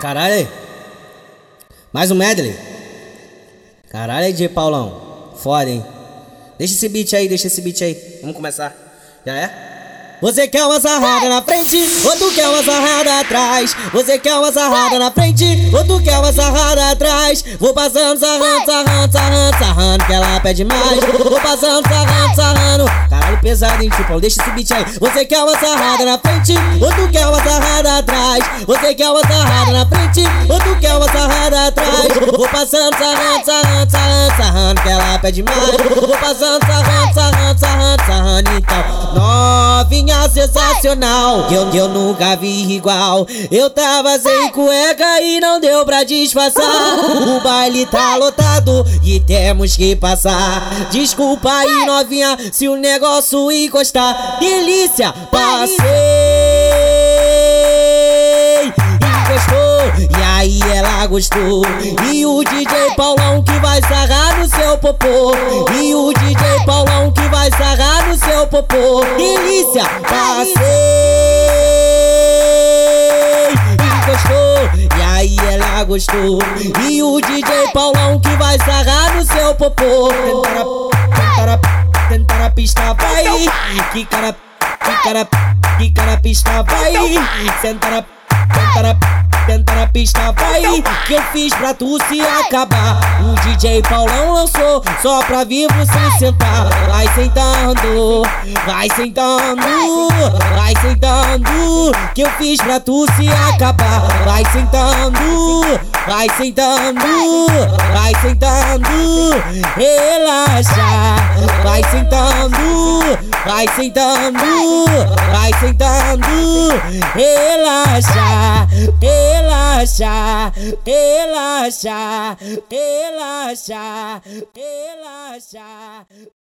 Caralho. Mais um medley. Caralho, DJ Paulão. Foda, hein? Deixa esse beat aí, deixa esse beat aí. Vamos começar. Já é? Você quer uma sarrada na frente, ou tu quer uma sarrada atrás? Você quer uma sarrada na frente, ou tu quer uma sarrada atrás? Vou passando, sarrando, sarrando, sarrando, sarrando, que ela pede mais. Vou passando, sarrando, sarrando. Caralho, pesado, hein, tipo, deixa esse beat aí. Você quer uma sarrada na frente, ou tu quer uma sarrada atrás? Você quer uma sarrada na frente, atrás? Vou passando, sarrando, sarrando, sarrando, sarrando, que ela pede mais. Vou passando, sarrando, sarrando, sarrando, sarrando, então. Novinha sensacional que eu, eu nunca vi igual. Eu tava sem cueca e não deu pra disfarçar. O baile tá lotado e temos que passar. Desculpa aí, novinha, se o negócio encostar. Delícia, passei. Gostou. E o DJ Paulão que vai sarrar no seu popô. E o DJ Paulão que vai sarrar no seu popô. Delícia, passei. Encostou, e aí ela gostou. E o DJ Paulão que vai sarrar no seu popô. Tentar tentar tentar a pista, vai. Que cara, que cara, que cara pista, vai. Sentar a, sentar a. Tenta na pista, vai. Que eu fiz pra tu se acabar. O DJ Paulão lançou Só pra vir você sentar. Vai sentando, vai sentando Vai. sentando. Que eu fiz pra tu se acabar. Vai sentando, vai sentando Vai sentando. Relaxa. Vai sentando, vai sentando Vai sentando Relaxa, relaxa relaxa, relaxa, relaxa.